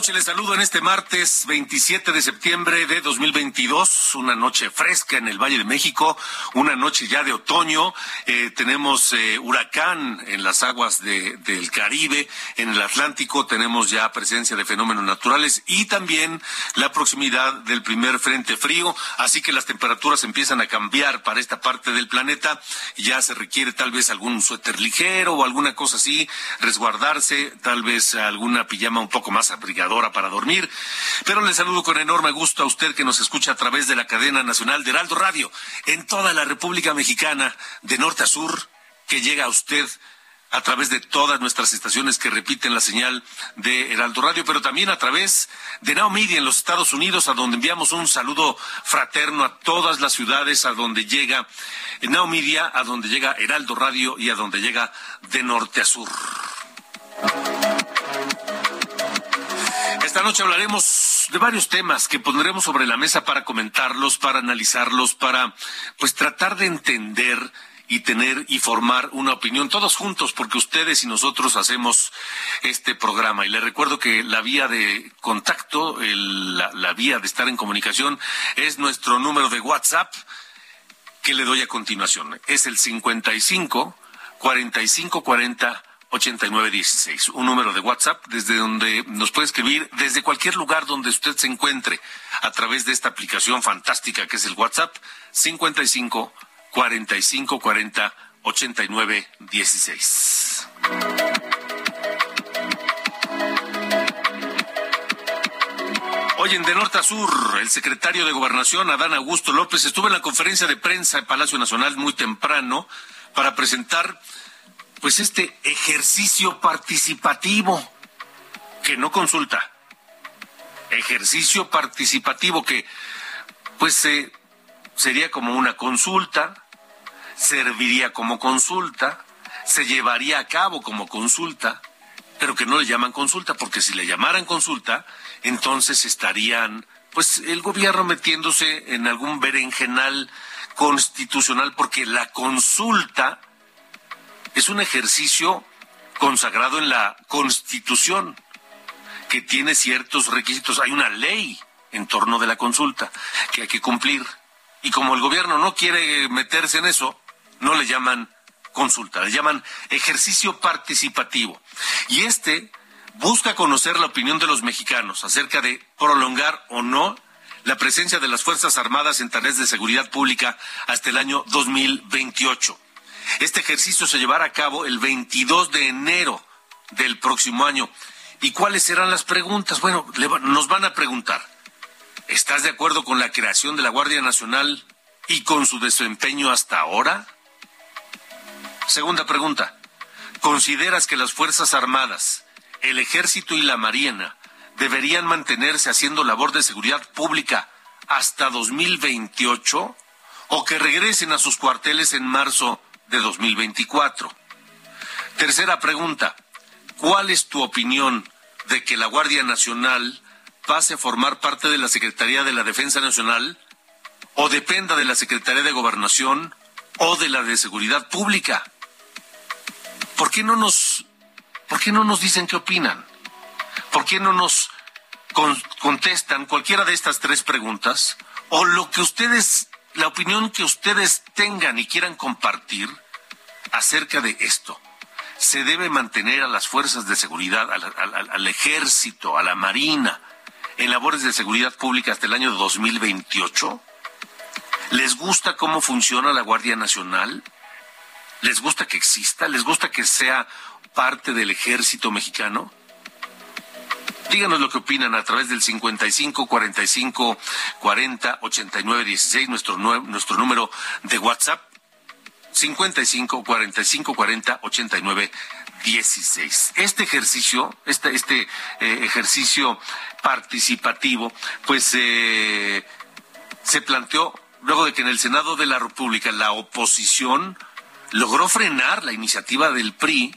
Noches, les saludo en este martes 27 de septiembre de 2022, una noche fresca en el Valle de México, una noche ya de otoño, eh, tenemos eh, huracán en las aguas de, del Caribe, en el Atlántico tenemos ya presencia de fenómenos naturales y también la proximidad del primer frente frío, así que las temperaturas empiezan a cambiar para esta parte del planeta, ya se requiere tal vez algún suéter ligero o alguna cosa así, resguardarse, tal vez alguna pijama un poco más abrigadora para dormir. Pero le saludo con enorme gusto a usted que nos escucha a través de la cadena nacional de Heraldo Radio en toda la República Mexicana, de norte a sur, que llega a usted a través de todas nuestras estaciones que repiten la señal de Heraldo Radio, pero también a través de Now Media en los Estados Unidos, a donde enviamos un saludo fraterno a todas las ciudades a donde llega Now Media, a donde llega Heraldo Radio y a donde llega de norte a sur. Esta noche hablaremos de varios temas que pondremos sobre la mesa para comentarlos, para analizarlos, para pues tratar de entender y tener y formar una opinión todos juntos porque ustedes y nosotros hacemos este programa. Y le recuerdo que la vía de contacto la, la vía de estar en comunicación es nuestro número de WhatsApp que le doy a continuación. Es el 55 45 40 8916, un número de WhatsApp desde donde nos puede escribir desde cualquier lugar donde usted se encuentre a través de esta aplicación fantástica que es el WhatsApp 55 45 40 89 16. Hoy en De Norte a Sur, el secretario de Gobernación, Adán Augusto López, estuvo en la conferencia de prensa en Palacio Nacional muy temprano para presentar pues este ejercicio participativo que no consulta. Ejercicio participativo que pues sería como una consulta, serviría como consulta, se llevaría a cabo como consulta, pero que no le llaman consulta, porque si le llamaran consulta, entonces estarían, pues, el gobierno metiéndose en algún berenjenal constitucional, porque la consulta es un ejercicio consagrado en la Constitución, que tiene ciertos requisitos. Hay una ley en torno de la consulta que hay que cumplir. Y como el gobierno no quiere meterse en eso, no le llaman consulta, le llaman ejercicio participativo. Y este busca conocer la opinión de los mexicanos acerca de prolongar o no la presencia de las Fuerzas Armadas en tareas de seguridad pública hasta el año 2028. Este ejercicio se llevará a cabo el 22 de enero del próximo año. ¿Y cuáles serán las preguntas? Bueno, nos van a preguntar, ¿estás de acuerdo con la creación de la Guardia Nacional y con su desempeño hasta ahora? Segunda pregunta, ¿consideras que las Fuerzas Armadas, el Ejército y la Marina deberían mantenerse haciendo labor de seguridad pública hasta 2028 o que regresen a sus cuarteles en marzo de 2024? Tercera pregunta, ¿cuál es tu opinión de que la Guardia Nacional pase a formar parte de la Secretaría de la Defensa Nacional o dependa de la Secretaría de Gobernación o de la de Seguridad Pública? ¿Por qué no nos, por qué no nos dicen qué opinan? ¿Por qué no nos con, contestan cualquiera de estas tres preguntas? o lo que ustedes, la opinión que ustedes tengan y quieran compartir acerca de esto. Se debe mantener a las fuerzas de seguridad, al, ejército, a la marina, en labores de seguridad pública hasta el año 2028. ¿Les gusta cómo funciona la Guardia Nacional? ¿Les gusta que exista? ¿Les gusta que sea parte del ejército mexicano? Díganos lo que opinan a través del 55 45 40 89 16, nuestro, nuestro número de WhatsApp. 55 45 40 89 16. Este ejercicio, este, este eh, ejercicio participativo, pues eh, se planteó luego de que en el Senado de la República la oposición logró frenar la iniciativa del PRI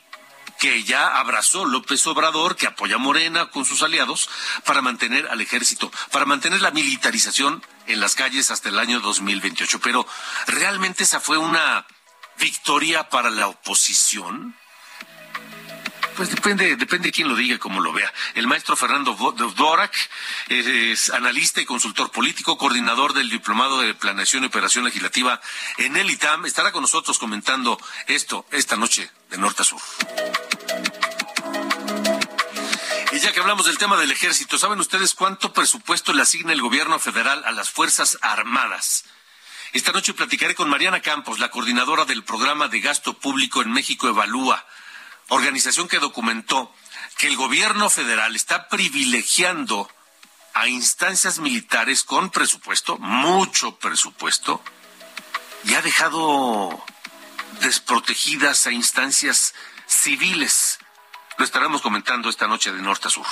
que ya abrazó López Obrador, que apoya a Morena con sus aliados, para mantener al ejército, para mantener la militarización en las calles hasta el año 2028. Pero realmente esa fue una victoria para la oposición. Pues depende, depende de quién lo diga y cómo lo vea. El maestro Fernando Dorak es analista y consultor político, coordinador del Diplomado de Planeación y Operación Legislativa en el ITAM. Estará con nosotros comentando esto esta noche de norte a sur. Y ya que hablamos del tema del ejército, ¿saben ustedes cuánto presupuesto le asigna el gobierno federal a las Fuerzas Armadas? Esta noche platicaré con Mariana Campos, la coordinadora del programa de gasto público en México Evalúa organización que documentó que el gobierno federal está privilegiando a instancias militares con presupuesto, mucho presupuesto, y ha dejado desprotegidas a instancias civiles. Lo estaremos comentando esta noche de norte a sur.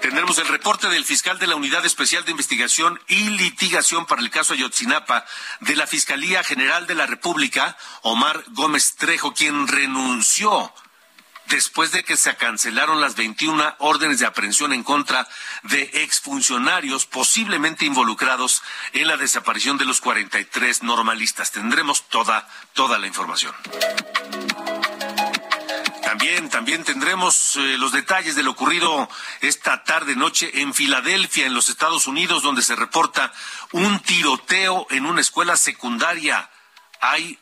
Tendremos el reporte del fiscal de la Unidad Especial de Investigación y Litigación para el caso Ayotzinapa de la Fiscalía General de la República, Omar Gómez Trejo, quien renunció después de que se cancelaron las 21 órdenes de aprehensión en contra de exfuncionarios posiblemente involucrados en la desaparición de los 43 normalistas. Tendremos toda, toda la información. También, también tendremos eh, los detalles de lo ocurrido esta tarde noche en Filadelfia, en los Estados Unidos, donde se reporta un tiroteo en una escuela secundaria. Hay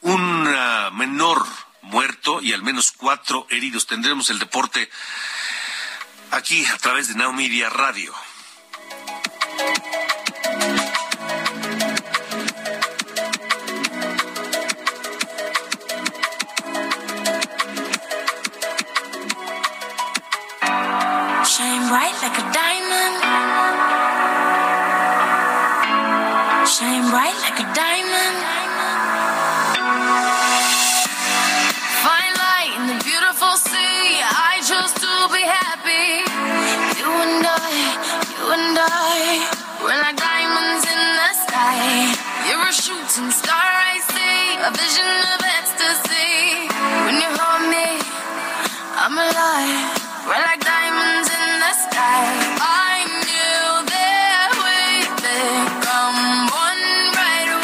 un menor muerto y al menos cuatro heridos. Tendremos el deporte aquí a través de Now Media Radio. Shine bright like a diamond. Shine bright like a diamond. Shooting star, I see, a vision of ecstasy. When you hold me, I'm alive. We're like diamonds in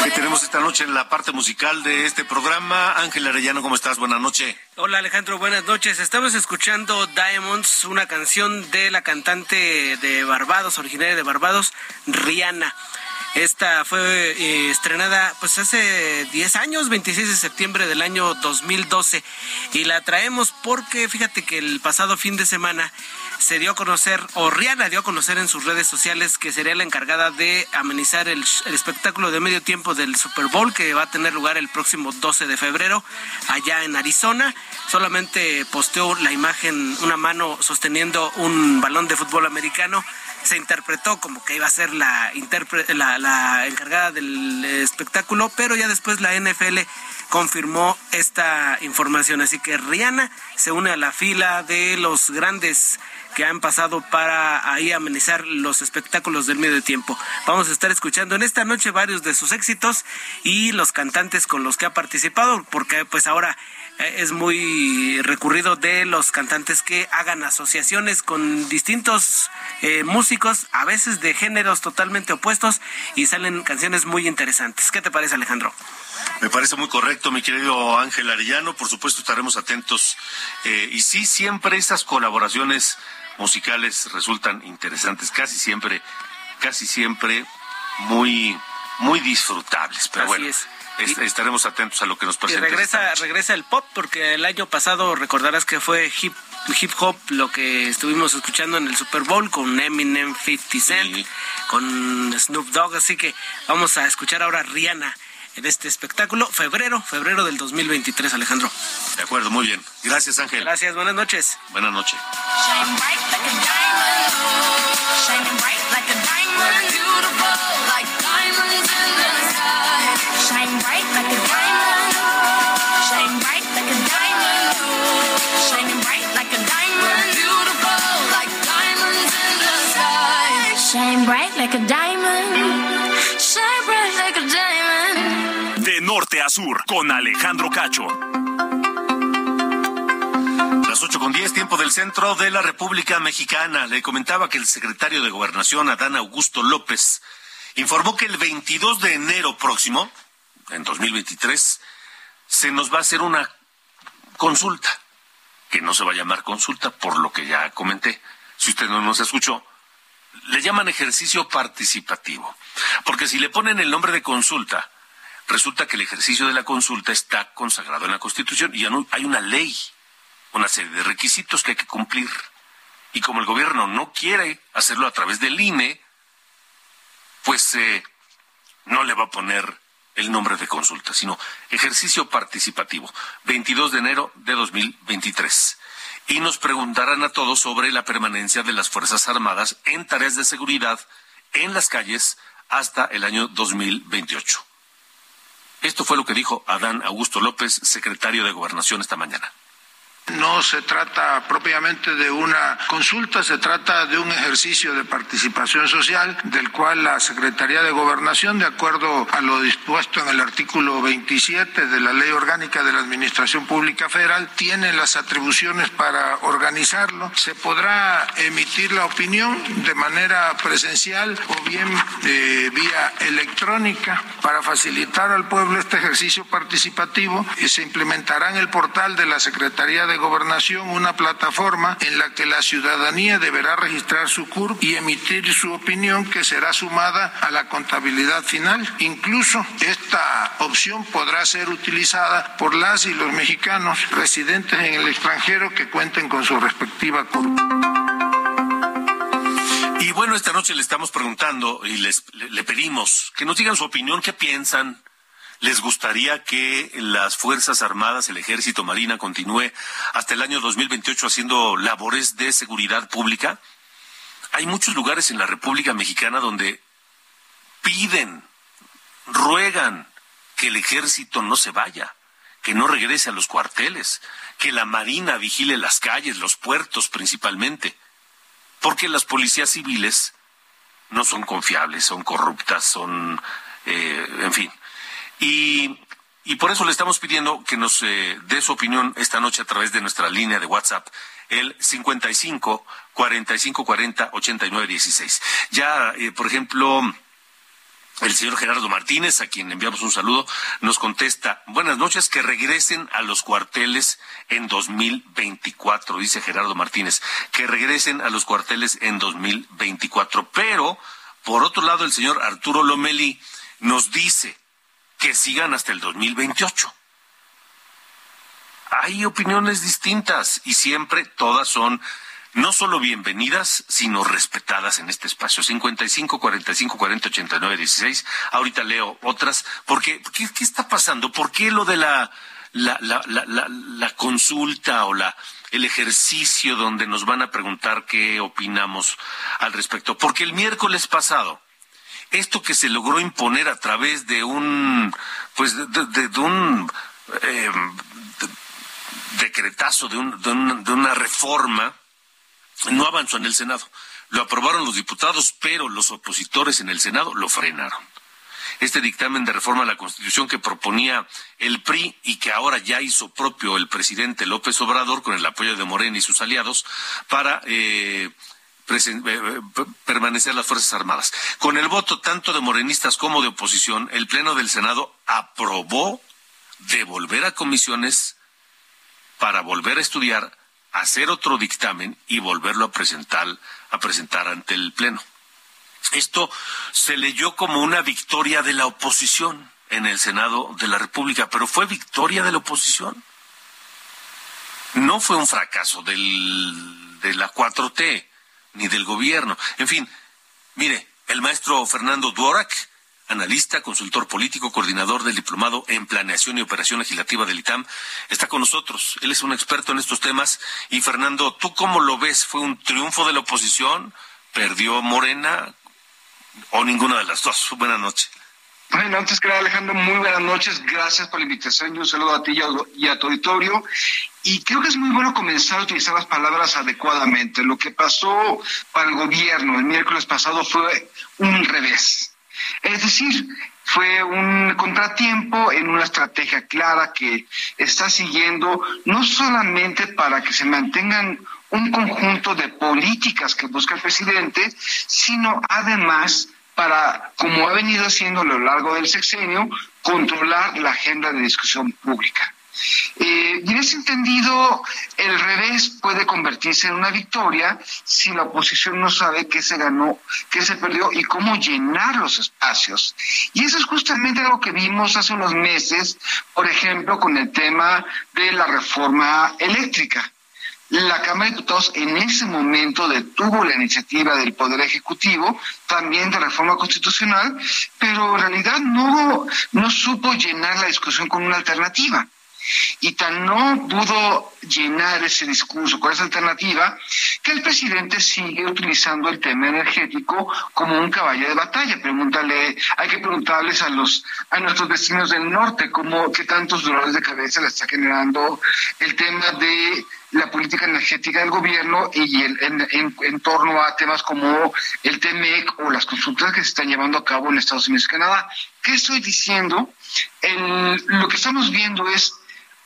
¿Qué tenemos esta noche en la parte musical de este programa? Ángel Arellano, ¿cómo estás? Buenas noches. Hola Alejandro, buenas noches. Estamos escuchando Diamonds, una canción de la cantante de Barbados, originaria de Barbados, Rihanna. Esta fue eh, estrenada pues hace 10 años, 26 de septiembre del año 2012 y la traemos porque fíjate que el pasado fin de semana se dio a conocer, o Rihanna dio a conocer en sus redes sociales que sería la encargada de amenizar el, espectáculo de medio tiempo del Super Bowl que va a tener lugar el próximo 12 de febrero allá en Arizona. Solamente posteó la imagen, una mano sosteniendo un balón de fútbol americano se interpretó como que iba a ser la, la, la, encargada del espectáculo, pero ya después la NFL confirmó esta información. Así que Rihanna se une a la fila de los grandes que han pasado para ahí amenizar los espectáculos del medio tiempo. Vamos a estar escuchando en esta noche varios de sus éxitos y los cantantes con los que ha participado, porque pues ahora es muy recurrido de los cantantes que hagan asociaciones con distintos eh, músicos, a veces de géneros totalmente opuestos, y salen canciones muy interesantes. ¿Qué te parece, Alejandro? Me parece muy correcto, mi querido Ángel Arellano. Por supuesto, estaremos atentos. Eh, y sí, siempre esas colaboraciones musicales resultan interesantes, casi siempre, casi siempre muy, muy disfrutables. Pero bueno. Estaremos atentos a lo que nos presenta. Y regresa, regresa el pop, porque el año pasado recordarás que fue hip, hip hop lo que estuvimos escuchando en el Super Bowl con Eminem, 50 Cent, con Snoop Dogg, así que vamos a escuchar ahora Rihanna en este espectáculo, febrero, febrero del 2023, Alejandro. De acuerdo, muy bien. Gracias, Ángel. Gracias, buenas noches. Buenas noches. Shine bright like a diamond. norte a sur con Alejandro Cacho. Las 8 con 10, tiempo del centro de la República Mexicana. Le comentaba que el secretario de Gobernación, Adán Augusto López, informó que el 22 de enero próximo, en 2023, se nos va a hacer una consulta, que no se va a llamar consulta, por lo que ya comenté. Si usted no nos escuchó, le llaman ejercicio participativo. Porque si le ponen el nombre de consulta, Resulta que el ejercicio de la consulta está consagrado en la Constitución y hay una ley, una serie de requisitos que hay que cumplir. Y como el gobierno no quiere hacerlo a través del INE, pues eh, no le va a poner el nombre de consulta, sino ejercicio participativo, 22 de enero de 2023. Y nos preguntarán a todos sobre la permanencia de las Fuerzas Armadas en tareas de seguridad en las calles hasta el año 2028. Esto fue lo que dijo Adán Augusto López, secretario de Gobernación, esta mañana. No se trata propiamente de una consulta, se trata de un ejercicio de participación social del cual la Secretaría de Gobernación, de acuerdo a lo dispuesto en el artículo 27 de la Ley Orgánica de la Administración Pública Federal, tiene las atribuciones para organizarlo. Se podrá emitir la opinión de manera presencial o bien eh, vía electrónica para facilitar al pueblo este ejercicio participativo y se implementará en el portal de la Secretaría de Gobernación una plataforma en la que la ciudadanía deberá registrar su CURP y emitir su opinión que será sumada a la contabilidad final. Incluso esta opción podrá ser utilizada por las y los mexicanos residentes en el extranjero que cuenten con su respectiva CURP. Y bueno, esta noche le estamos preguntando y les, le pedimos que nos digan su opinión, qué piensan ¿Les gustaría que las Fuerzas Armadas, el Ejército Marina, continúe hasta el año 2028 haciendo labores de seguridad pública? Hay muchos lugares en la República Mexicana donde piden, ruegan que el ejército no se vaya, que no regrese a los cuarteles, que la Marina vigile las calles, los puertos principalmente, porque las policías civiles no son confiables, son corruptas, son, eh, en fin, y, por eso le estamos pidiendo que nos eh, dé su opinión esta noche a través de nuestra línea de WhatsApp, el 55 45 40 89 16. Ya, eh, por ejemplo, el señor Gerardo Martínez, a quien enviamos un saludo, nos contesta, buenas noches, que regresen a los cuarteles en 2024, dice Gerardo Martínez, que regresen a los cuarteles en 2024. Pero, por otro lado, el señor Arturo Lomeli nos dice, que sigan hasta el 2028. Hay opiniones distintas y siempre todas son no solo bienvenidas, sino respetadas en este espacio. 55 45 40 89 16. Ahorita leo otras. Porque, ¿qué, qué está pasando? ¿Por qué lo de la, la, la, la, la consulta o la, el ejercicio donde nos van a preguntar qué opinamos al respecto? Porque el miércoles pasado, esto que se logró imponer a través de un, pues, de, un eh, decretazo, de, de una reforma, no avanzó en el Senado. Lo aprobaron los diputados, pero los opositores en el Senado lo frenaron. Este dictamen de reforma a la Constitución que proponía el PRI y que ahora ya hizo propio el presidente López Obrador con el apoyo de Morena y sus aliados para eh, permanecer las Fuerzas Armadas. Con el voto tanto de morenistas como de oposición, el Pleno del Senado aprobó devolver a comisiones para volver a estudiar hacer otro dictamen y volverlo a presentar, a presentar ante el Pleno. Esto se leyó como una victoria de la oposición en el Senado de la República, pero fue victoria de la oposición. No fue un fracaso del, de la 4T ni del gobierno. En fin, mire, el maestro Fernando Duorak, analista, consultor político, coordinador del diplomado en planeación y operación legislativa del ITAM, está con nosotros. Él es un experto en estos temas. Y Fernando, ¿tú cómo lo ves? ¿Fue un triunfo de la oposición? ¿Perdió Morena? ¿O ninguna de las dos? Buenas noches. Bueno, antes que nada, Alejandro, muy buenas noches. Gracias por la invitación y un saludo a ti y a tu auditorio. Y creo que es muy bueno comenzar a utilizar las palabras adecuadamente. Lo que pasó para el gobierno el miércoles pasado fue un revés. Es decir, fue un contratiempo en una estrategia clara que está siguiendo no solamente para que se mantengan un conjunto de políticas que busca el presidente, sino además para, como ha venido haciendo a lo largo del sexenio, controlar la agenda de discusión pública. Eh, y en ese entendido, el revés puede convertirse en una victoria si la oposición no sabe qué se ganó, qué se perdió y cómo llenar los espacios. Y eso es justamente algo que vimos hace unos meses, por ejemplo, con el tema de la reforma eléctrica. La Cámara de Diputados en ese momento detuvo la iniciativa del Poder Ejecutivo, también de reforma constitucional, pero en realidad no, no supo llenar la discusión con una alternativa y tan no pudo llenar ese discurso con esa alternativa que el presidente sigue utilizando el tema energético como un caballo de batalla. Pregúntale, hay que preguntarles a los a nuestros vecinos del norte cómo qué tantos dolores de cabeza le está generando el tema de la política energética del gobierno y en, en, torno a temas como el TMEC o las consultas que se están llevando a cabo en Estados Unidos y Canadá. ¿Qué estoy diciendo? lo que estamos viendo es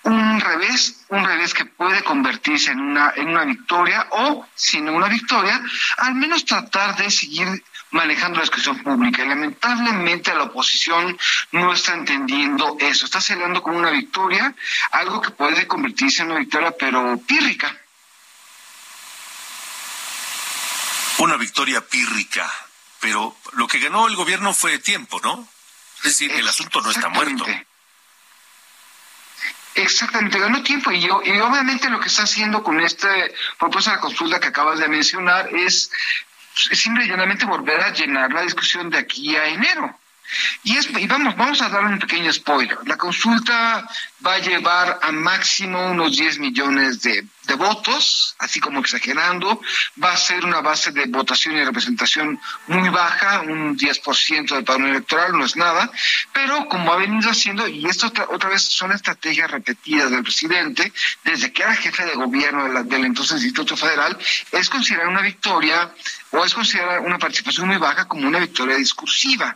un revés, un revés que puede convertirse en una, en una victoria o, si no una victoria, al menos tratar de seguir manejando la discusión pública. Y lamentablemente la oposición no está entendiendo eso. Está celebrando como una victoria, algo que puede convertirse en una victoria, pero pírrica. Una victoria pírrica, pero lo que ganó el gobierno fue tiempo, ¿no? Es decir, el asunto no está muerto. Exactamente, ganó tiempo y, yo, y obviamente lo que está haciendo con esta propuesta de consulta que acabas de mencionar es simplemente volver a llenar la discusión de aquí a enero. Y, es, y vamos, vamos a dar un pequeño spoiler. La consulta va a llevar a máximo unos 10 millones de, de, votos, así como exagerando. Va a ser una base de votación y representación muy baja, un 10% del padrón electoral, no es nada. Pero como ha venido haciendo, y esto otra, otra vez son estrategias repetidas del presidente, desde que era jefe de gobierno del entonces Instituto Federal, es considerar una victoria o es considerar una participación muy baja como una victoria discursiva.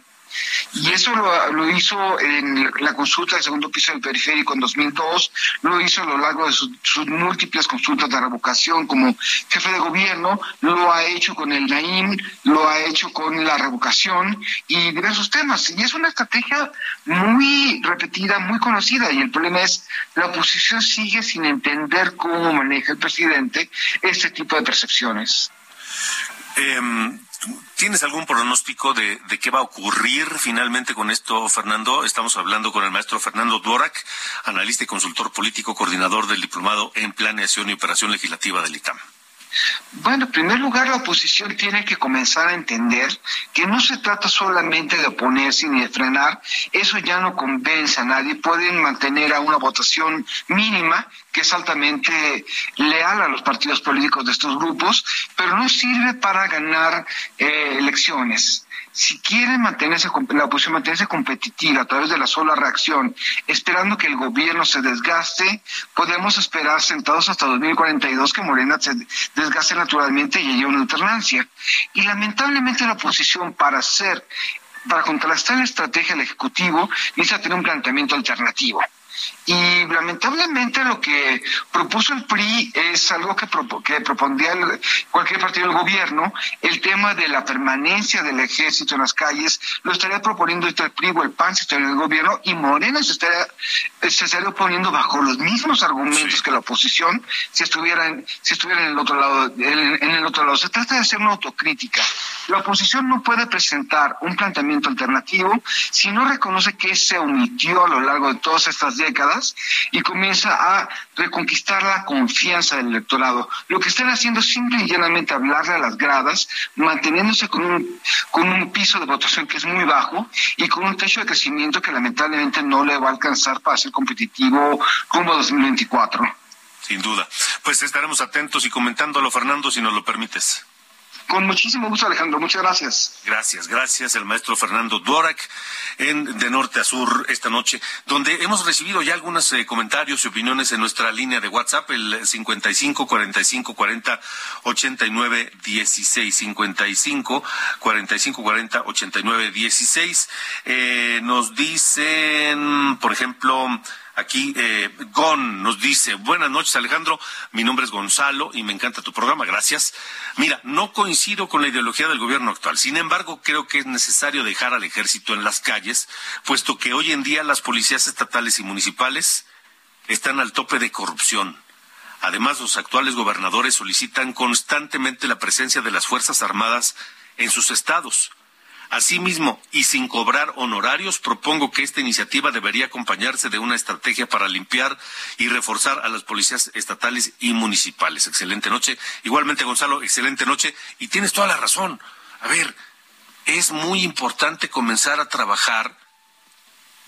Y eso lo, hizo en la consulta del segundo piso del periférico en 2002, lo hizo a lo largo de sus, múltiples consultas de revocación como jefe de gobierno, lo ha hecho con el NAIM, lo ha hecho con la revocación y diversos temas. Y es una estrategia muy repetida, muy conocida. Y el problema es, la oposición sigue sin entender cómo maneja el presidente este tipo de percepciones. ¿Tienes algún pronóstico de, qué va a ocurrir finalmente con esto, Fernando? Estamos hablando con el maestro Fernando Duorak, analista y consultor político, coordinador del Diplomado en Planeación y Operación Legislativa del ITAM. Bueno, en primer lugar, la oposición tiene que comenzar a entender que no se trata solamente de oponerse ni de frenar, eso ya no convence a nadie, pueden mantener a una votación mínima que es altamente leal a los partidos políticos de estos grupos, pero no sirve para ganar eh, elecciones si quieren mantenerse, la oposición mantenerse competitiva a través de la sola reacción, esperando que el gobierno se desgaste, podemos esperar sentados hasta 2042 que Morena se desgaste naturalmente y haya una alternancia. Y lamentablemente la oposición para hacer, para contrastar la estrategia del Ejecutivo, necesita tener un planteamiento alternativo. Y lamentablemente lo que propuso el PRI es algo que, que propondría cualquier partido del gobierno, el tema de la permanencia del ejército en las calles, lo estaría proponiendo el PRI o el PAN si estaría en el gobierno, y Morena se estaría, se estaría oponiendo bajo los mismos argumentos que la oposición si estuvieran, si estuvieran en el otro lado, en el otro lado. Se trata de hacer una autocrítica. La oposición no puede presentar un planteamiento alternativo si no reconoce que se omitió a lo largo de todas estas décadas y comienza a reconquistar la confianza del electorado. Lo que están haciendo es simple y llanamente hablarle a las gradas, manteniéndose con un, con un piso de votación que es muy bajo y con un techo de crecimiento que lamentablemente no le va a alcanzar para ser competitivo rumbo a 2024. Sin duda. Pues estaremos atentos y comentándolo, Fernando, si nos lo permites. Con muchísimo gusto, Alejandro. Muchas gracias. Gracias, gracias. El maestro Fernando Duarac en De Norte a Sur esta noche, donde hemos recibido ya algunos eh, comentarios y opiniones en nuestra línea de WhatsApp, el 55 45 40 89 16. 55 45 40 89 16. nos dicen, por ejemplo, Aquí eh, Gon nos dice, buenas noches Alejandro, mi nombre es Gonzalo y me encanta tu programa, gracias. Mira, no coincido con la ideología del gobierno actual, sin embargo creo que es necesario dejar al ejército en las calles, puesto que hoy en día las policías estatales y municipales están al tope de corrupción. Además, los actuales gobernadores solicitan constantemente la presencia de las Fuerzas Armadas en sus estados Asimismo, y sin cobrar honorarios, propongo que esta iniciativa debería acompañarse de una estrategia para limpiar y reforzar a las policías estatales y municipales. Excelente noche. Igualmente, Gonzalo, excelente noche. Y tienes toda la razón. A ver, es muy importante comenzar a trabajar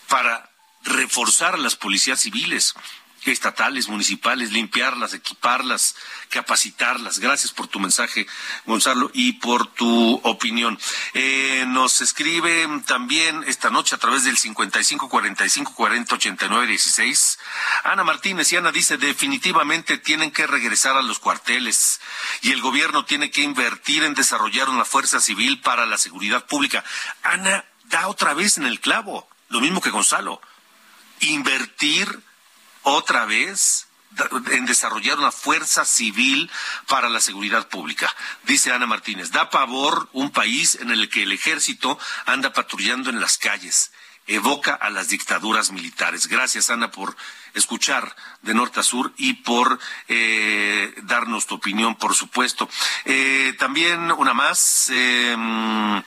para reforzar a las policías civiles estatales, municipales, limpiarlas, equiparlas, capacitarlas. Gracias por tu mensaje, Gonzalo, y por tu opinión. Eh, nos escribe también esta noche a través del 55 45 40 89 16. Ana Martínez y Ana dice definitivamente tienen que regresar a los cuarteles y el gobierno tiene que invertir en desarrollar una fuerza civil para la seguridad pública. Ana da otra vez en el clavo, lo mismo que Gonzalo. Invertir otra vez en desarrollar una fuerza civil para la seguridad pública. Dice Ana Martínez, da pavor un país en el que el ejército anda patrullando en las calles, evoca a las dictaduras militares. Gracias, Ana, por escuchar de norte a sur y por eh, darnos tu opinión, por supuesto. Eh, también una más. Eh,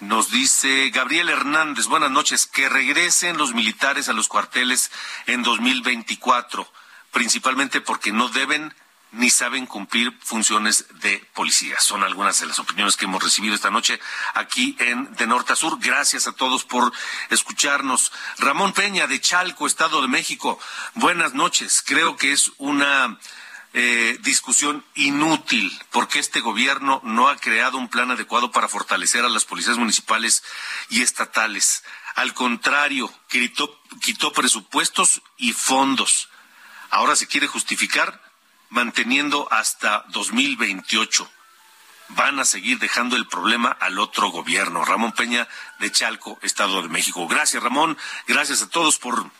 nos dice Gabriel Hernández, buenas noches, que regresen los militares a los cuarteles en 2024, principalmente porque no deben ni saben cumplir funciones de policía. Son algunas de las opiniones que hemos recibido esta noche aquí en De Norte a Sur. Gracias a todos por escucharnos. Ramón Peña de Chalco, Estado de México. Buenas noches. Creo que es una eh, discusión inútil porque este gobierno no ha creado un plan adecuado para fortalecer a las policías municipales y estatales. Al contrario, quitó, quitó presupuestos y fondos. Ahora se quiere justificar manteniendo hasta 2028 van a seguir dejando el problema al otro gobierno. Ramón Peña de Chalco, Estado de México. Gracias, Ramón. Gracias a todos por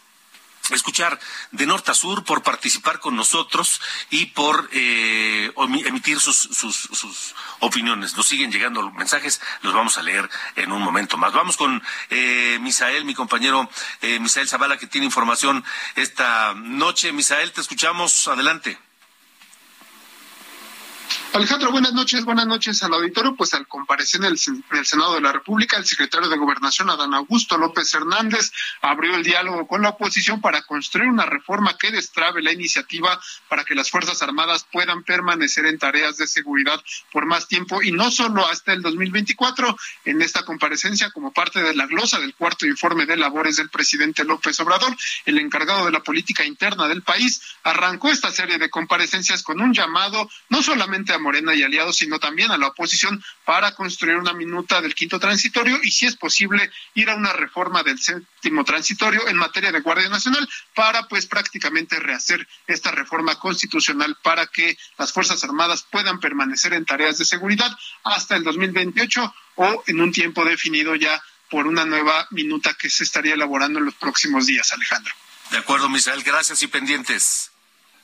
escuchar de norte a sur, por participar con nosotros y por eh, emitir sus, sus, opiniones. Nos siguen llegando mensajes, los vamos a leer en un momento más. Vamos con eh, Misael, mi compañero eh, Misael Zavala, que tiene información esta noche. Misael, te escuchamos. Adelante. Alejandro, buenas noches, buenas noches al auditorio. Pues al comparecer en el, Senado de la República, el secretario de Gobernación, Adán Augusto López Hernández, abrió el diálogo con la oposición para construir una reforma que destrabe la iniciativa para que las Fuerzas Armadas puedan permanecer en tareas de seguridad por más tiempo y no solo hasta el 2024. En esta comparecencia, como parte de la glosa del cuarto informe de labores del presidente López Obrador, el encargado de la política interna del país arrancó esta serie de comparecencias con un llamado no solamente a Morena y aliados, sino también a la oposición para construir una minuta del quinto transitorio y, si es posible, ir a una reforma del séptimo transitorio en materia de Guardia Nacional para, pues, prácticamente rehacer esta reforma constitucional para que las Fuerzas Armadas puedan permanecer en tareas de seguridad hasta el 2028 o en un tiempo definido ya por una nueva minuta que se estaría elaborando en los próximos días, Alejandro. De acuerdo, Misael, gracias y pendientes.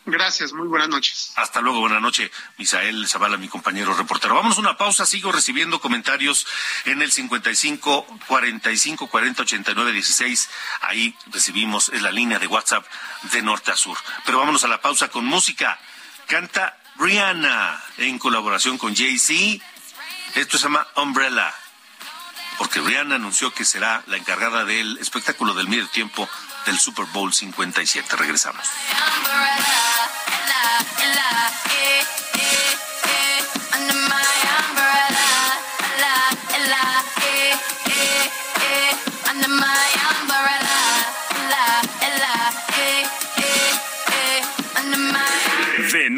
Gracias, muy buenas noches. Hasta luego, buenas noches, Misael Zavala, mi compañero reportero. Vamos a una pausa, sigo recibiendo comentarios en el 55 45 40 89 16. Ahí recibimos, es la línea de WhatsApp de norte a sur. Pero vámonos a la pausa con música. Canta Rihanna en colaboración con Jay-Z. Esto se llama Umbrella, porque Rihanna anunció que será la encargada del espectáculo del medio tiempo del Super Bowl 57. Regresamos.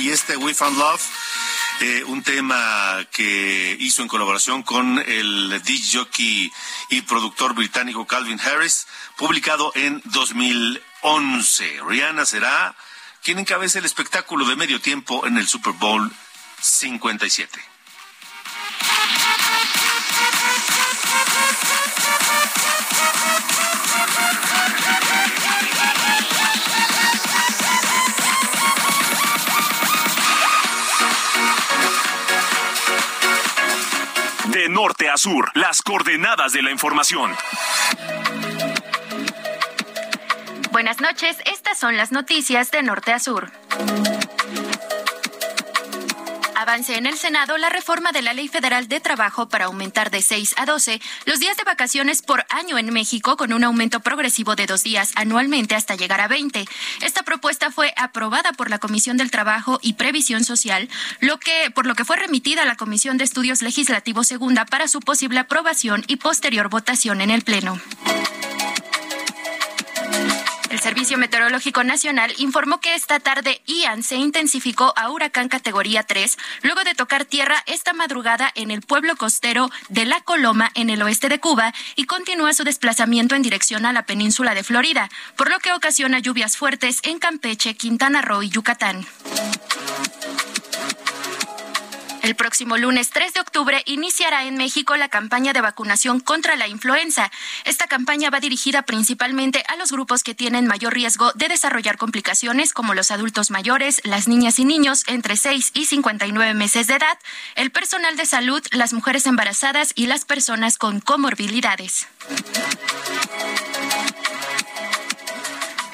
Y este We Found Love. eh, un tema que hizo en colaboración con el DJ jockey y productor británico Calvin Harris, publicado en 2011. Rihanna será quien encabece el espectáculo de medio tiempo en el Super Bowl 57. De norte a sur, las coordenadas de la información. Buenas noches, son las noticias de norte a sur. Avance en el Senado la reforma de la Ley Federal de Trabajo para aumentar de 6 a 12 los días de vacaciones por año en México con un aumento progresivo de dos días anualmente hasta llegar a 20. Esta propuesta fue aprobada por la Comisión del Trabajo y Previsión Social, lo que, por lo que fue remitida a la Comisión de Estudios Legislativos Segunda para su posible aprobación y posterior votación en el Pleno. El Servicio Meteorológico Nacional informó que esta tarde Ian se intensificó a huracán categoría 3 luego de tocar tierra esta madrugada en el pueblo costero de La Coloma en el oeste de Cuba y continúa su desplazamiento en dirección a la península de Florida, por lo que ocasiona lluvias fuertes en Campeche, Quintana Roo y Yucatán. El próximo lunes 3 de octubre iniciará en México la campaña de vacunación contra la influenza. Esta campaña va dirigida principalmente a los grupos que tienen mayor riesgo de desarrollar complicaciones como los adultos mayores, las niñas y niños entre 6 y 59 meses de edad, el personal de salud, las mujeres embarazadas y las personas con comorbilidades.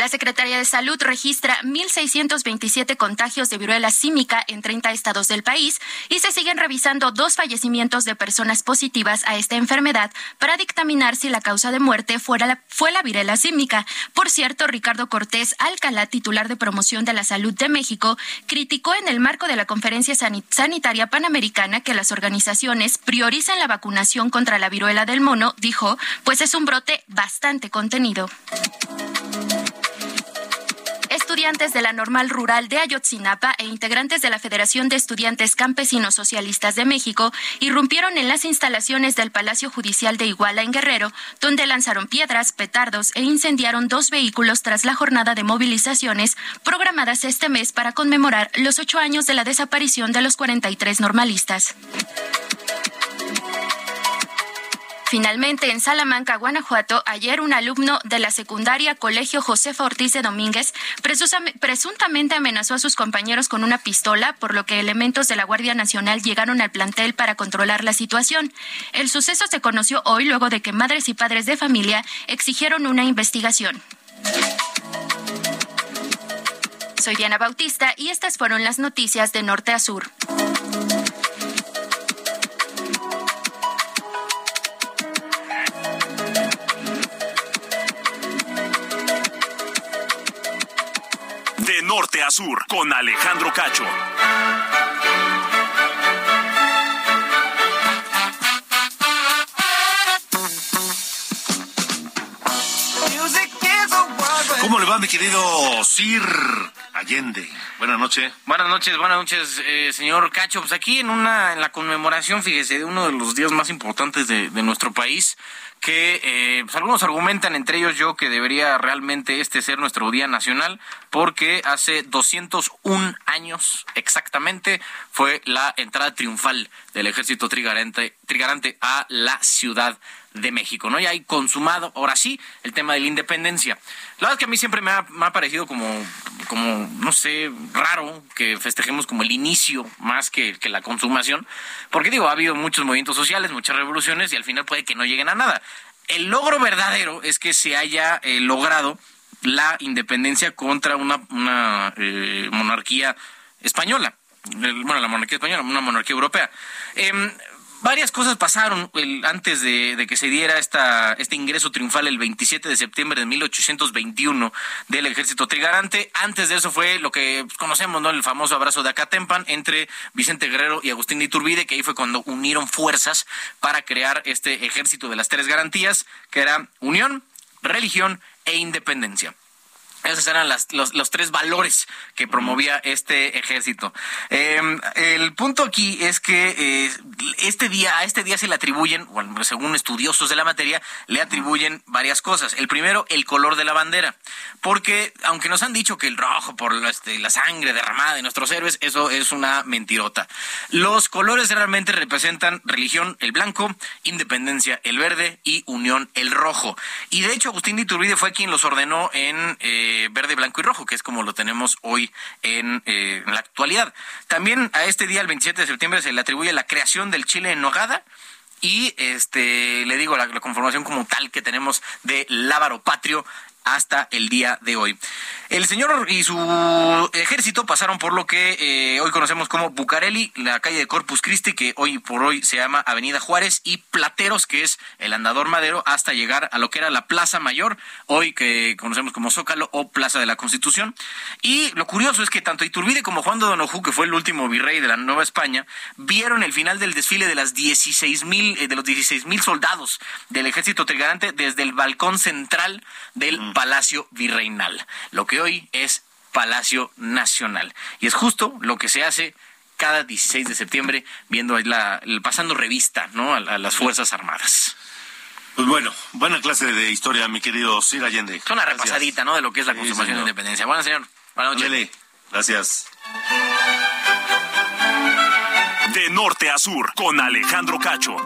La Secretaría de Salud registra 1.627 contagios de viruela símica en 30 estados del país y se siguen revisando dos fallecimientos de personas positivas a esta enfermedad para dictaminar si la causa de muerte fuera fue la viruela símica. Por cierto, Ricardo Cortés Alcalá, titular de promoción de la salud de México, criticó en el marco de la Conferencia Sanitaria Panamericana que las organizaciones prioricen la vacunación contra la viruela del mono, dijo, pues es un brote bastante contenido. Estudiantes de la Normal Rural de Ayotzinapa e integrantes de la Federación de Estudiantes Campesinos Socialistas de México irrumpieron en las instalaciones del Palacio Judicial de Iguala en Guerrero, donde lanzaron piedras, petardos e incendiaron dos vehículos tras la jornada de movilizaciones programadas este mes para conmemorar los ocho años de la desaparición de los 43 normalistas. Finalmente, en Salamanca, Guanajuato, ayer un alumno de la secundaria Colegio Josefa Ortiz de Domínguez presuntamente amenazó a sus compañeros con una pistola, por lo que elementos de la Guardia Nacional llegaron al plantel para controlar la situación. El suceso se conoció hoy luego de que madres y padres de familia exigieron una investigación. Soy Diana Bautista y estas fueron las noticias de Norte a Sur. Norte a sur con Alejandro Cacho. ¿Cómo le va, mi querido Sir Allende? Buenas noches. Buenas noches, buenas noches, eh, señor Cacho. Pues aquí en una en la conmemoración, fíjese, de uno de los días más importantes de, de nuestro país, que eh, pues algunos argumentan, entre ellos yo, que debería realmente este ser nuestro Día Nacional, porque hace 201 años exactamente fue la entrada triunfal del ejército trigarante, trigarante a la ciudad de México, ¿no? Y hay consumado, ahora sí, el tema de la independencia. La verdad es que a mí siempre me ha, parecido como, como, no sé, raro que festejemos como el inicio más que, que, la consumación, porque digo, ha habido muchos movimientos sociales, muchas revoluciones y al final puede que no lleguen a nada. El logro verdadero es que se haya eh, logrado la independencia contra una, una eh, monarquía española. Bueno, la monarquía española, una monarquía europea. Eh, varias cosas pasaron el, antes de, que se diera esta, este ingreso triunfal el 27 de septiembre de 1821 del ejército trigarante. Antes de eso fue lo que conocemos, ¿no? El famoso abrazo de Acatempan entre Vicente Guerrero y Agustín de Iturbide, que ahí fue cuando unieron fuerzas para crear este ejército de las tres garantías, que era unión, religión e independencia. Esos eran las, los, los, tres valores que promovía este ejército. Eh, el punto aquí es que eh, este día, a este día se le atribuyen, bueno, según estudiosos de la materia, le atribuyen varias cosas. El primero, el color de la bandera. Porque, aunque nos han dicho que el rojo por este, la sangre derramada de nuestros héroes, eso es una mentirota. Los colores realmente representan religión, el blanco, independencia, el verde y unión, el rojo. Y de hecho, Agustín de Iturbide fue quien los ordenó en... Eh, verde, blanco y rojo, que es como lo tenemos hoy en, eh, la actualidad. También a este día, el 27 de septiembre, se le atribuye la creación del chile en nogada y este le digo la, la, conformación como tal que tenemos de lábaro patrio hasta el día de hoy. El señor y su ejército pasaron por lo que eh, hoy conocemos como Bucareli, la calle de Corpus Christi, que hoy por hoy se llama Avenida Juárez, y Plateros, que es el andador madero, hasta llegar a lo que era la Plaza Mayor, hoy que conocemos como Zócalo o Plaza de la Constitución. Y lo curioso es que tanto Iturbide como Juan de Donojú, que fue el último virrey de la Nueva España, vieron el final del desfile de las 16 mil, eh, de los 16 mil soldados del ejército trigarante desde el balcón central del mm. Palacio Virreinal. Lo que hoy es Palacio Nacional. Y es justo lo que se hace cada 16 de septiembre, viendo la, pasando revista ¿no? a, a las Fuerzas Armadas. Pues bueno, buena clase de historia, mi querido Sir Allende. Es una repasadita, ¿no? De lo que es la consumación sí, de independencia. Bueno, señor. Buenas noches. Gracias. De norte a sur, con Alejandro Cacho.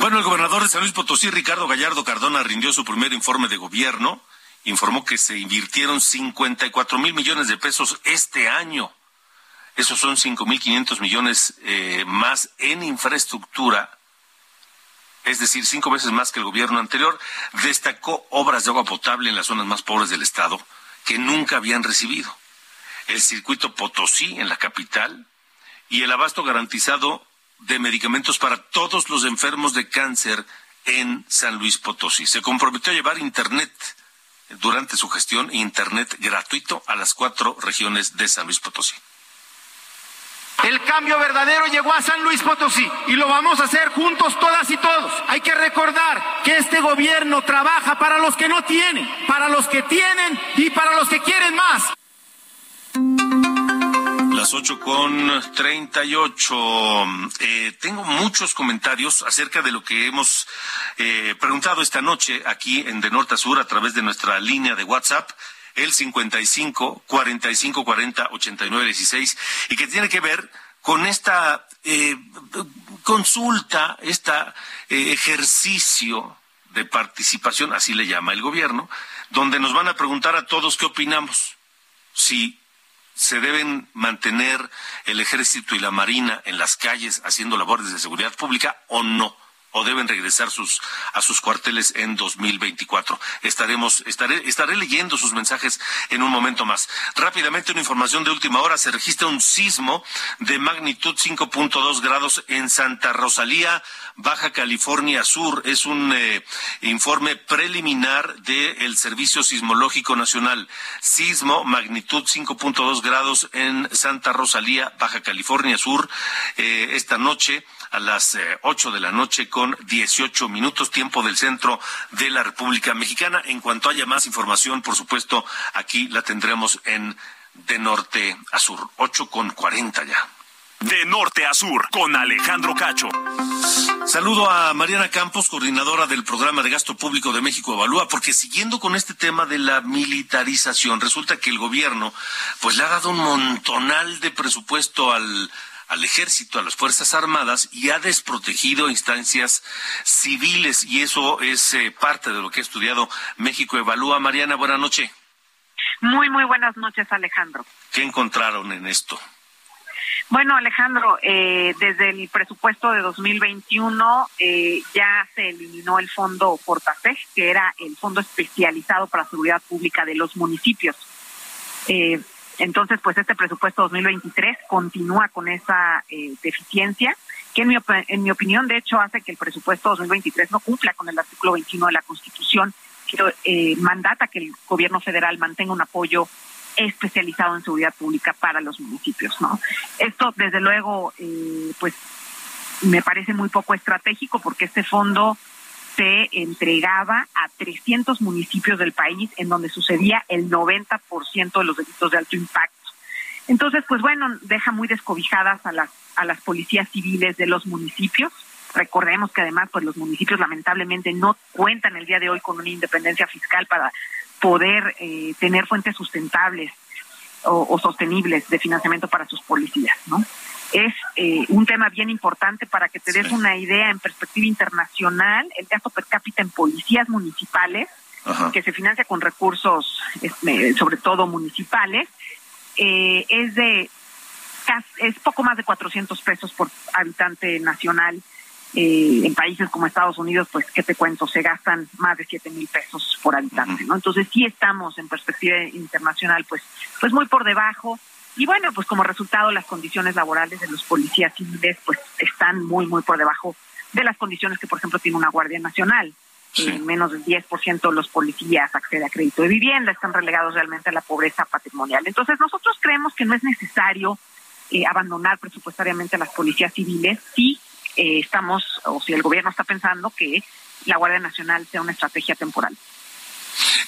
Bueno, el gobernador de San Luis Potosí, Ricardo Gallardo Cardona, rindió su primer informe de gobierno. Informó que se invirtieron 54 mil millones de pesos este año. Esos son 5 mil 500 millones eh, más en infraestructura es decir, cinco veces más que el gobierno anterior, destacó obras de agua potable en las zonas más pobres del estado que nunca habían recibido. El circuito Potosí en la capital y el abasto garantizado de medicamentos para todos los enfermos de cáncer en San Luis Potosí. Se comprometió a llevar Internet durante su gestión, Internet gratuito a las cuatro regiones de San Luis Potosí. El cambio verdadero llegó a San Luis Potosí y lo vamos a hacer juntos todas y todos. Hay que recordar que este gobierno trabaja para los que no tienen, para los que tienen y para los que quieren más. Las ocho con treinta y ocho. Eh, tengo muchos comentarios acerca de lo que hemos eh, preguntado esta noche aquí en De Norte a Sur a través de nuestra línea de WhatsApp el 55 45 40 89 16 y que tiene que ver con esta eh, consulta, este ejercicio de participación, así le llama el gobierno, donde nos van a preguntar a todos qué opinamos, si se deben mantener el ejército y la marina en las calles haciendo labores de seguridad pública o no o deben regresar sus, a sus cuarteles en 2024. Estaremos, estaré, estaré leyendo sus mensajes en un momento más. Rápidamente, una información de última hora. Se registra un sismo de magnitud 5.2 grados en Santa Rosalía, Baja California Sur. Es un eh, informe preliminar del Servicio Sismológico Nacional. Sismo, magnitud 5.2 grados en Santa Rosalía, Baja California Sur. Eh, esta noche a las eh, ocho de la noche con dieciocho minutos, tiempo del centro de la República Mexicana. En cuanto haya más información, por supuesto, aquí la tendremos en de norte a sur, ocho con cuarenta ya. De norte a sur, con Alejandro Cacho. Saludo a Mariana Campos, coordinadora del programa de gasto público de México Evalúa, porque siguiendo con este tema de la militarización, resulta que el gobierno pues le ha dado un montonal de presupuesto al al ejército, a las Fuerzas Armadas y ha desprotegido instancias civiles y eso es eh, parte de lo que ha estudiado México Evalúa. Mariana, buena noche. Muy, muy buenas noches, Alejandro. ¿Qué encontraron en esto? Bueno, Alejandro, eh, desde el presupuesto de 2021 eh, ya se eliminó el fondo Fortaseg, que era el fondo especializado para la seguridad pública de los municipios. Eh, entonces, pues este presupuesto 2023 continúa con esa eh, deficiencia, que en mi, en mi opinión, de hecho, hace que el presupuesto 2023 no cumpla con el artículo 21 de la Constitución, que eh, mandata que el gobierno federal mantenga un apoyo especializado en seguridad pública para los municipios, ¿no? Esto, desde luego, eh, pues me parece muy poco estratégico porque este fondo se entregaba a 300 municipios del país en donde sucedía el 90% de los delitos de alto impacto. Entonces, pues bueno, deja muy descobijadas a las, a las policías civiles de los municipios. Recordemos que además, pues los municipios lamentablemente no cuentan el día de hoy con una independencia fiscal para poder eh, tener fuentes sustentables o, sostenibles de financiamiento para sus policías, ¿no? es eh, un tema bien importante para que te des una idea en perspectiva internacional. El gasto per cápita en policías municipales, que se financia con recursos, este, sobre todo municipales, eh, es de es poco más de 400 pesos por habitante nacional. Eh, en países como Estados Unidos, pues, ¿qué te cuento? Se gastan más de 7 mil pesos por habitante, ¿no? Entonces, sí estamos en perspectiva internacional, pues, pues muy por debajo. Y bueno, pues como resultado las condiciones laborales de los policías civiles pues están muy, muy por debajo de las condiciones que, por ejemplo, tiene una Guardia Nacional. menos del 10% de los policías accede a crédito de vivienda, están relegados realmente a la pobreza patrimonial. Entonces, nosotros creemos que no es necesario eh, abandonar presupuestariamente a las policías civiles si eh, estamos, o si el gobierno está pensando que la Guardia Nacional sea una estrategia temporal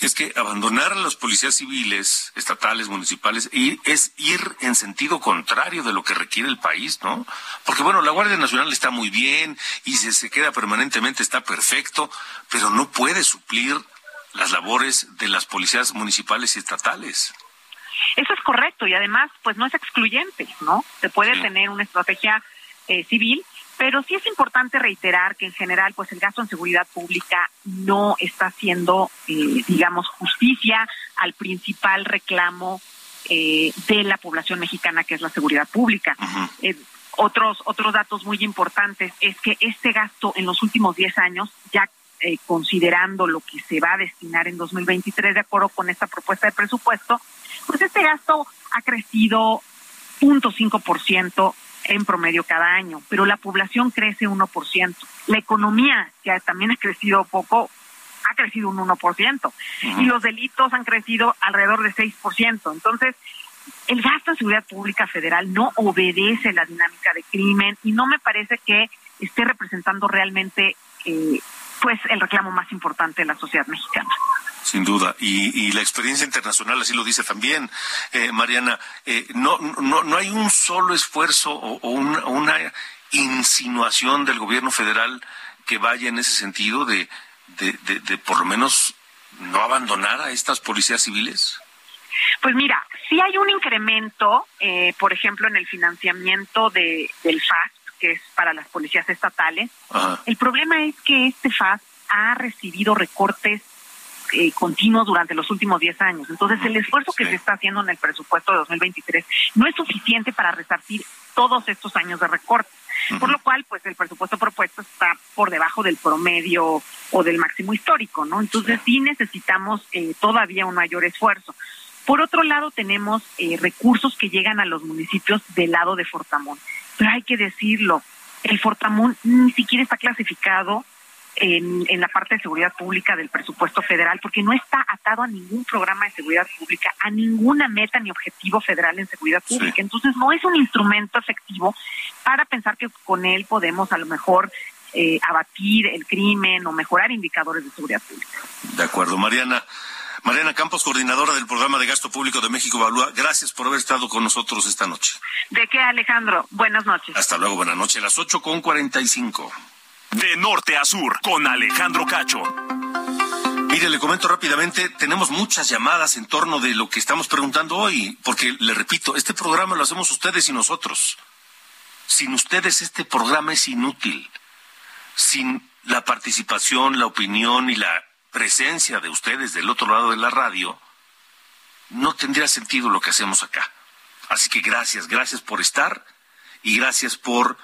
es que abandonar a las policías civiles, estatales, municipales, es ir en sentido contrario de lo que requiere el país, ¿no? Porque bueno, la Guardia Nacional está muy bien y si se queda permanentemente está perfecto, pero no puede suplir las labores de las policías municipales y estatales. Eso es correcto y además pues no es excluyente, ¿no? Se puede tener una estrategia eh, civil, pero sí es importante reiterar que en general pues el gasto en seguridad pública no está haciendo, eh, digamos, justicia al principal reclamo eh, de la población mexicana que es la seguridad pública. otros, otros datos muy importantes es que este gasto en los últimos 10 años ya eh, considerando lo que se va a destinar en 2023 de acuerdo con esta propuesta de presupuesto, pues este gasto ha crecido 0.5% en promedio cada año, pero la población crece 1%. La economía, que también ha crecido poco, ha crecido un 1%. Y los delitos han crecido alrededor de 6%. Entonces, el gasto en seguridad pública federal no obedece la dinámica de crimen y no me parece que esté representando realmente eh, pues el reclamo más importante de la sociedad mexicana. Sin duda, y, la experiencia internacional así lo dice también, eh, Mariana. Eh, no, no, no hay un solo esfuerzo o, una, insinuación del gobierno federal que vaya en ese sentido de, de, por lo menos no abandonar a estas policías civiles. Pues mira, sí hay un incremento, eh, por ejemplo, en el financiamiento de, del FAS, que es para las policías estatales. El problema es que este FAS ha recibido recortes eh, continuos durante los últimos 10 años. Entonces, el esfuerzo que se está haciendo en el presupuesto de 2023 no es suficiente para resarcir todos estos años de recortes. Por lo cual, pues el presupuesto propuesto está por debajo del promedio o del máximo histórico, ¿no? Entonces, sí, necesitamos eh, todavía un mayor esfuerzo. Por otro lado, tenemos eh, recursos que llegan a los municipios del lado de Fortamón pero hay que decirlo, el Fortamón ni siquiera está clasificado en, en, la parte de seguridad pública del presupuesto federal, porque no está atado a ningún programa de seguridad pública, a ninguna meta ni objetivo federal en seguridad pública. Entonces, no es un instrumento efectivo para pensar que con él podemos a lo mejor eh, abatir el crimen o mejorar indicadores de seguridad pública. De acuerdo, Mariana. Mariana Campos, coordinadora del programa de gasto público de México Evalúa, gracias por haber estado con nosotros esta noche. ¿De qué, Alejandro? Buenas noches. Hasta luego, buenas noches. Las ocho con cuarenta y cinco. De norte a sur, con Alejandro Cacho. Mire, le comento rápidamente, tenemos muchas llamadas en torno de lo que estamos preguntando hoy, porque le repito, este programa lo hacemos ustedes y nosotros. Sin ustedes este programa es inútil. Sin la participación, la opinión y la presencia de ustedes del otro lado de la radio, no tendría sentido lo que hacemos acá. Así que gracias, gracias por estar y gracias por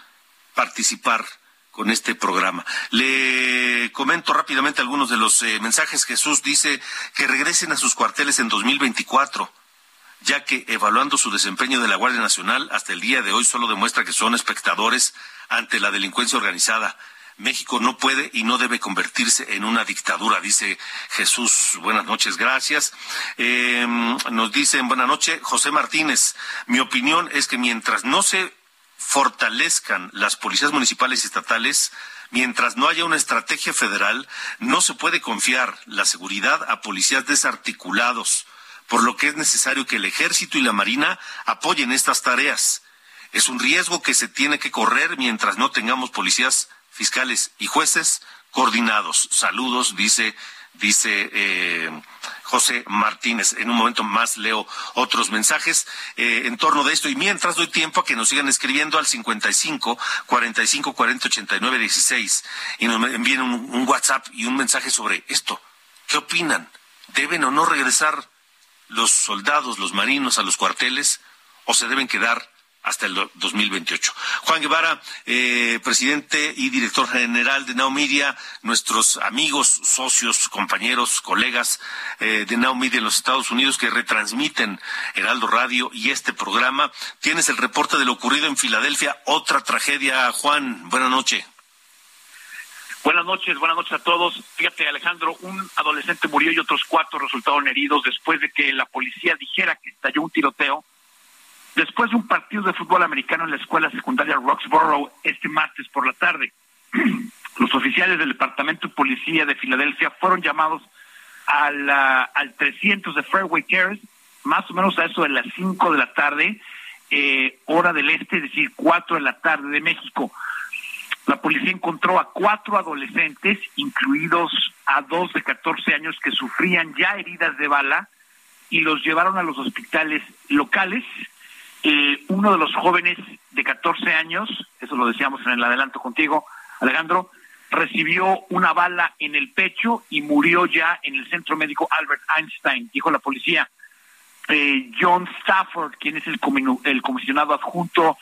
participar con este programa. Le comento rápidamente algunos de los eh, mensajes. Jesús dice que regresen a sus cuarteles en 2024, ya que evaluando su desempeño de la Guardia Nacional hasta el día de hoy solo demuestra que son espectadores ante la delincuencia organizada. México no puede y no debe convertirse en una dictadura, dice Jesús. Buenas noches, gracias. Em, nos dicen, buenas noches, José Martínez. Mi opinión es que mientras no se fortalezcan las policías municipales y estatales, mientras no haya una estrategia federal, no se puede confiar la seguridad a policías desarticulados, por lo que es necesario que el ejército y la marina apoyen estas tareas. Es un riesgo que se tiene que correr mientras no tengamos policías fiscales y jueces coordinados. Saludos, dice, dice eh, José Martínez. En un momento más leo otros mensajes eh, en torno de esto y mientras doy tiempo a que nos sigan escribiendo al 55 45 40 89 16 y nos envíen un, un WhatsApp y un mensaje sobre esto. ¿Qué opinan? ¿Deben o no regresar los soldados, los marinos a los cuarteles o se deben quedar hasta el 2028. Juan Guevara, eh, presidente y director general de Now Media, nuestros amigos, socios, compañeros, colegas eh, de Now Media en los Estados Unidos que retransmiten Heraldo Radio y este programa. Tienes el reporte de lo ocurrido en Filadelfia, otra tragedia. Juan, buenas noches. Buenas noches, buenas noches a todos. Fíjate, Alejandro, un adolescente murió y otros cuatro resultaron heridos después de que la policía dijera que estalló un tiroteo después de un partido de fútbol americano en la escuela secundaria Roxborough este martes por la tarde. Los oficiales del Departamento de Policía de Filadelfia fueron llamados al, al 300 de Fairway Terrace, más o menos a eso de las 5 de la tarde, eh, hora del este, es decir, 4 de la tarde de México. La policía encontró a cuatro adolescentes, incluidos a dos de 14 años que sufrían ya heridas de bala, y los llevaron a los hospitales locales. Eh, uno de los jóvenes de 14 años, eso lo decíamos en el adelanto contigo, Alejandro, recibió una bala en el pecho y murió ya en el centro médico Albert Einstein, dijo la policía. Eh, John Stafford, quien es el, el comisionado adjunto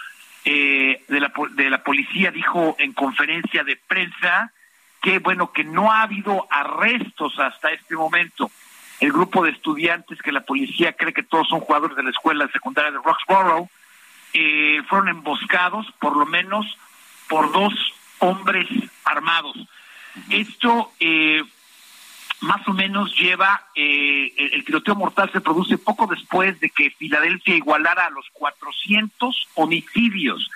eh, de, la, de la policía, dijo en conferencia de prensa que, bueno, que no ha habido arrestos hasta este momento. El grupo de estudiantes que la policía cree que todos son jugadores de la escuela secundaria de Roxborough eh, fueron emboscados, por lo menos, por dos hombres armados. Esto eh, más o menos lleva, eh, el, tiroteo mortal se produce poco después de que Filadelfia igualara a los 400 homicidios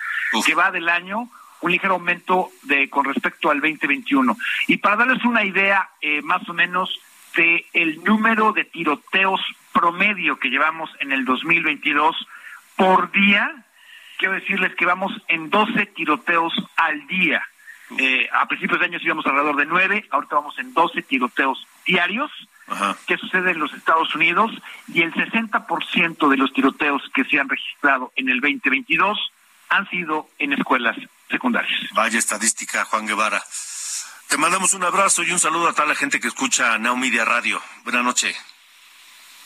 que va del año, un ligero aumento de con respecto al 2021. Y para darles una idea eh, más o menos de el número de tiroteos promedio que llevamos en el 2022 por día, quiero decirles que vamos en 12 tiroteos al día. Eh, a principios de año íbamos alrededor de nueve, ahorita vamos en 12 tiroteos diarios. que sucede en los Estados Unidos? Y el 60% de los tiroteos que se han registrado en el 2022 han sido en escuelas secundarias. Vaya estadística, Juan Guevara. Te mandamos un abrazo y un saludo a toda la gente que escucha Now Radio. Buenas noches.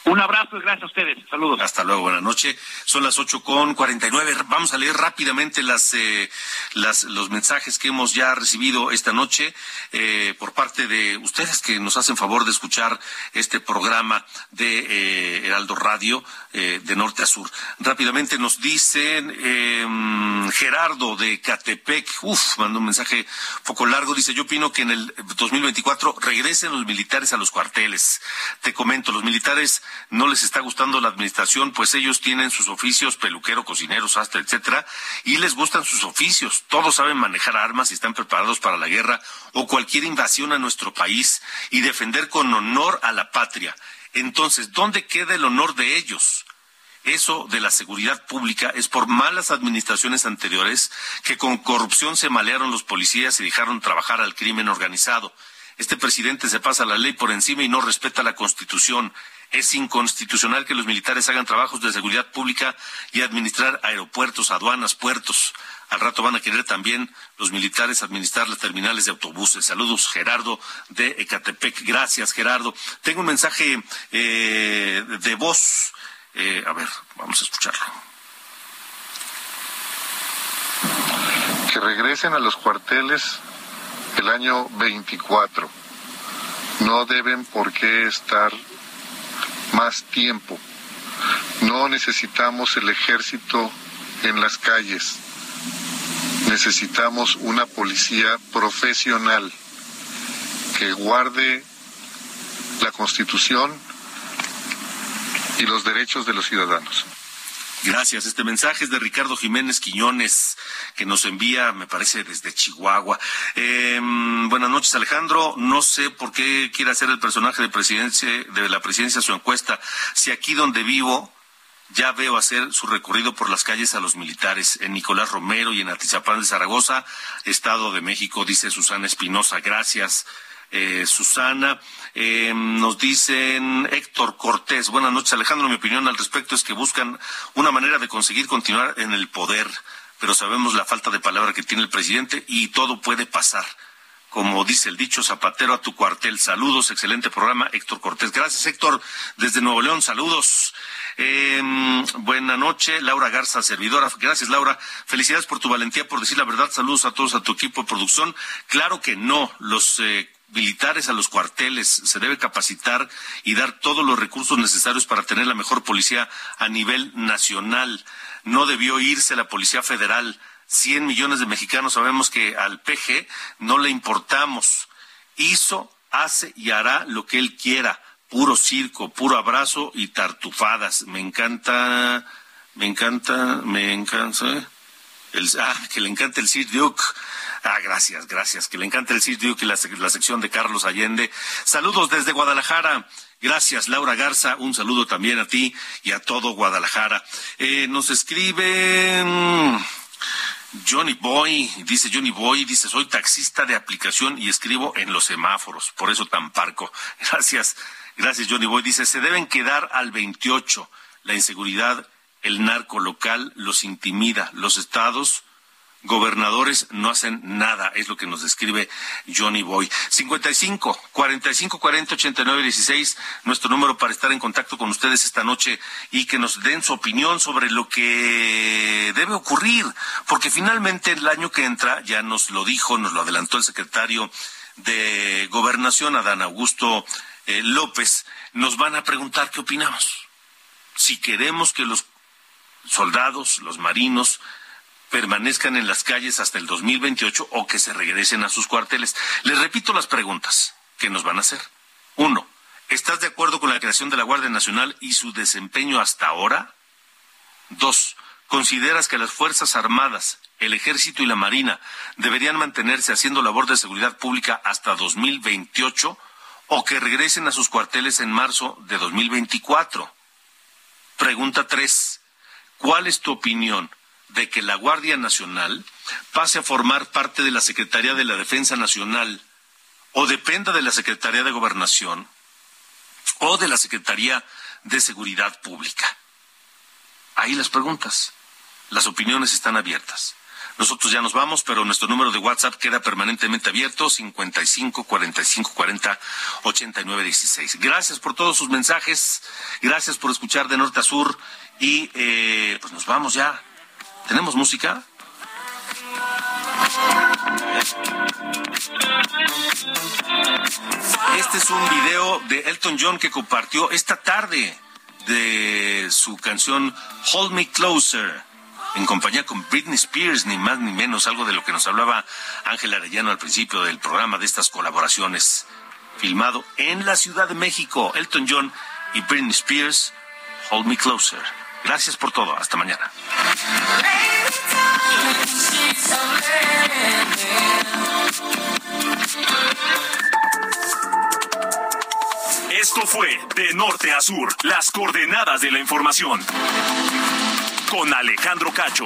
Un abrazo y gracias a ustedes. Saludos. Hasta luego, buenas noches. Son las ocho con cuarenta y nueve. Vamos a leer rápidamente las, eh, los mensajes que hemos ya recibido esta noche eh, por parte de ustedes que nos hacen favor de escuchar este programa de eh, Heraldo Radio de norte a sur. Rápidamente nos dicen em, Gerardo de Catepec, uf, mandó un mensaje poco largo, dice, yo opino que en el 2024 regresen los militares a los cuarteles. Te comento, los militares no les está gustando la administración, pues ellos tienen sus oficios, peluquero, cocinero, sastre, etcétera, y les gustan sus oficios. Todos saben manejar armas y están preparados para la guerra o cualquier invasión a nuestro país y defender con honor a la patria. Entonces, ¿dónde queda el honor de ellos? Eso de la seguridad pública es por malas administraciones anteriores que con corrupción se malearon los policías y dejaron trabajar al crimen organizado. Este presidente se pasa la ley por encima y no respeta la Constitución. Es inconstitucional que los militares hagan trabajos de seguridad pública y administrar aeropuertos, aduanas, puertos. Al rato van a querer también los militares administrar las terminales de autobuses. Saludos, Gerardo de Ecatepec. Gracias, Gerardo. Tengo un mensaje eh, de voz. Eh, a ver, vamos a escucharlo. Que regresen a los cuarteles el año 24. No deben por qué estar más tiempo. No necesitamos el ejército en las calles. Necesitamos una policía profesional que guarde la constitución y los derechos de los ciudadanos. Gracias. Este mensaje es de Ricardo Jiménez Quiñones, que nos envía, me parece, desde Chihuahua. Em, buenas noches, Alejandro. No sé por qué quiere hacer el personaje de, presidencia, de la presidencia su encuesta. Si aquí donde vivo ya veo hacer su recorrido por las calles a los militares en Nicolás Romero y en Atizapán de Zaragoza, Estado de México, dice Susana Espinosa. Gracias. Eh, Susana. Eh, nos dicen Héctor Cortés. Buenas noches, Alejandro. Mi opinión al respecto es que buscan una manera de conseguir continuar en el poder, pero sabemos la falta de palabra que tiene el presidente y todo puede pasar. Como dice el dicho, zapatero a tu cuartel. Saludos, excelente programa, Héctor Cortés. Gracias, Héctor, desde Nuevo León. Saludos. Eh, buena noche, Laura Garza, servidora. Gracias, Laura. Felicidades por tu valentía, por decir la verdad. Saludos a todos, a tu equipo de producción. Claro que no, los eh, militares a los cuarteles, se debe capacitar y dar todos los recursos necesarios para tener la mejor policía a nivel nacional. No debió irse la Policía Federal. Cien millones de mexicanos sabemos que al PG no le importamos. Hizo, hace y hará lo que él quiera. Puro circo, puro abrazo y tartufadas. Me encanta, me encanta, me encanta. El, ah, que le encanta el Sir Duke. Ah, gracias, gracias. Que le encanta el sitio y la, la sección de Carlos Allende. Saludos desde Guadalajara. Gracias, Laura Garza. Un saludo también a ti y a todo Guadalajara. Eh, nos escriben. Johnny Boy, dice Johnny Boy, dice, soy taxista de aplicación y escribo en los semáforos, por eso tan parco. Gracias, Gracias, Johnny Boy. Dice, se deben quedar al 28. La inseguridad, el narco local los intimida. Los estados gobernadores no hacen nada, es lo que nos describe Johnny Boy. 55 45 40 89 16, nuestro número para estar en contacto con ustedes esta noche y que nos den su opinión sobre lo que debe ocurrir, porque finalmente el año que entra, ya nos lo dijo, nos lo adelantó el secretario de Gobernación, Adán Augusto eh, López, nos van a preguntar qué opinamos. Si queremos que los soldados, los marinos, permanezcan en las calles hasta el 2028 o que se regresen a sus cuarteles. Les repito las preguntas que nos van a hacer. Uno, ¿estás de acuerdo con la creación de la Guardia Nacional y su desempeño hasta ahora? Dos, ¿consideras que las Fuerzas Armadas, el Ejército y la Marina deberían mantenerse haciendo labor de seguridad pública hasta 2028 o que regresen a sus cuarteles en marzo de 2024? Pregunta tres, ¿cuál es tu opinión de que la Guardia Nacional pase a formar parte de la Secretaría de la Defensa Nacional o dependa de la Secretaría de Gobernación o de la Secretaría de Seguridad Pública. Ahí las preguntas. Las opiniones están abiertas. Nosotros ya nos vamos, pero nuestro número de WhatsApp queda permanentemente abierto, 55 45 40 89 16. Gracias por todos sus mensajes, gracias por escuchar de norte a sur y eh, pues nos vamos ya. ¿Tenemos música? Este es un video de Elton John que compartió esta tarde de su canción Hold Me Closer en compañía con Britney Spears, ni más ni menos, algo de lo que nos hablaba Ángel Arellano al principio del programa de estas colaboraciones, filmado en la Ciudad de México, Elton John y Britney Spears, Hold Me Closer. Gracias por todo. Hasta mañana. Esto fue De Norte a Sur, las coordenadas de la información. Con Alejandro Cacho.